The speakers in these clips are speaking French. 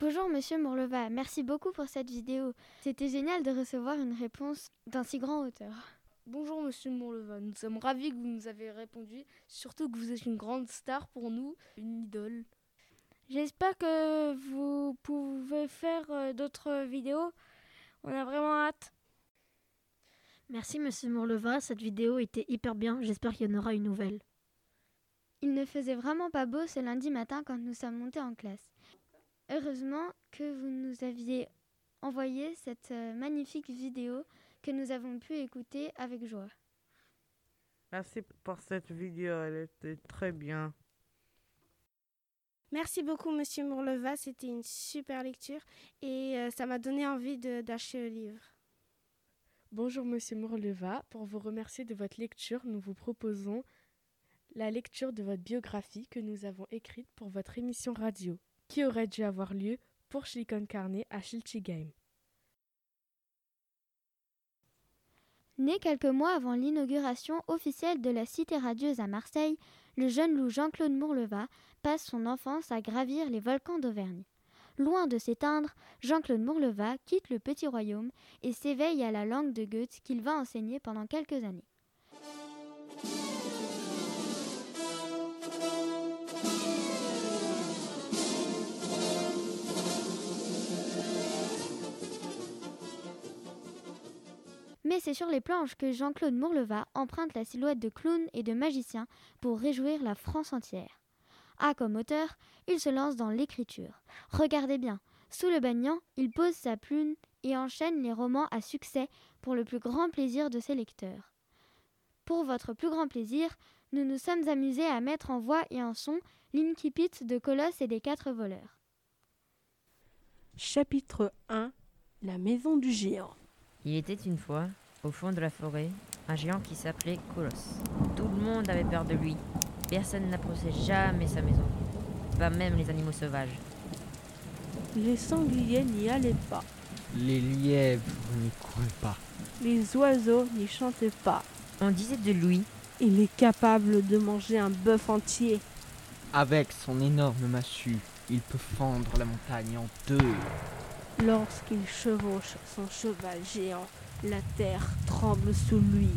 Bonjour Monsieur Mourleva, merci beaucoup pour cette vidéo. C'était génial de recevoir une réponse d'un si grand auteur. Bonjour Monsieur Mourleva, nous sommes ravis que vous nous avez répondu, surtout que vous êtes une grande star pour nous, une idole. J'espère que vous pouvez faire euh, d'autres vidéos. On a vraiment hâte. Merci Monsieur Mourleva, cette vidéo était hyper bien. J'espère qu'il y en aura une nouvelle. Il ne faisait vraiment pas beau ce lundi matin quand nous sommes montés en classe. Heureusement que vous nous aviez envoyé cette euh, magnifique vidéo que nous avons pu écouter avec joie. Merci pour cette vidéo, elle était très bien. Merci beaucoup, Monsieur Mourleva. C'était une super lecture et euh, ça m'a donné envie d'acheter le livre. Bonjour, Monsieur Mourleva. Pour vous remercier de votre lecture, nous vous proposons la lecture de votre biographie que nous avons écrite pour votre émission radio, qui aurait dû avoir lieu pour Silicon Carnet à Game. Né quelques mois avant l'inauguration officielle de la cité radieuse à Marseille, le jeune loup Jean-Claude Mourleva passe son enfance à gravir les volcans d'Auvergne. Loin de s'éteindre, Jean-Claude Mourleva quitte le petit royaume et s'éveille à la langue de Goethe qu'il va enseigner pendant quelques années. Mais c'est sur les planches que Jean-Claude Mourleva emprunte la silhouette de clown et de magicien pour réjouir la France entière. A comme auteur, il se lance dans l'écriture. Regardez bien, sous le bagnan, il pose sa plume et enchaîne les romans à succès pour le plus grand plaisir de ses lecteurs. Pour votre plus grand plaisir, nous nous sommes amusés à mettre en voix et en son l'incipit de Colosse et des quatre voleurs. Chapitre 1 La maison du géant il était une fois, au fond de la forêt, un géant qui s'appelait Colosse. Tout le monde avait peur de lui. Personne n'approchait jamais sa maison, pas même les animaux sauvages. Les sangliers n'y allaient pas. Les lièvres n'y couraient pas. Les oiseaux n'y chantaient pas. On disait de lui Il est capable de manger un bœuf entier. Avec son énorme massue, il peut fendre la montagne en deux. Lorsqu'il chevauche son cheval géant, la terre tremble sous lui.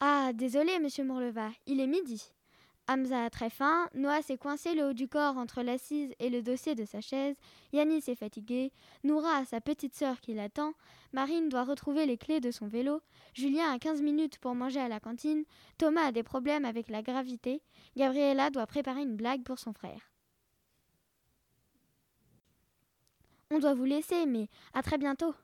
Ah, désolé, monsieur Mourleva, il est midi. Hamza a très faim, Noah s'est coincé le haut du corps entre l'assise et le dossier de sa chaise, Yanis est fatigué, Noura a sa petite sœur qui l'attend, Marine doit retrouver les clés de son vélo, Julien a 15 minutes pour manger à la cantine, Thomas a des problèmes avec la gravité, Gabriella doit préparer une blague pour son frère. On doit vous laisser, mais à très bientôt.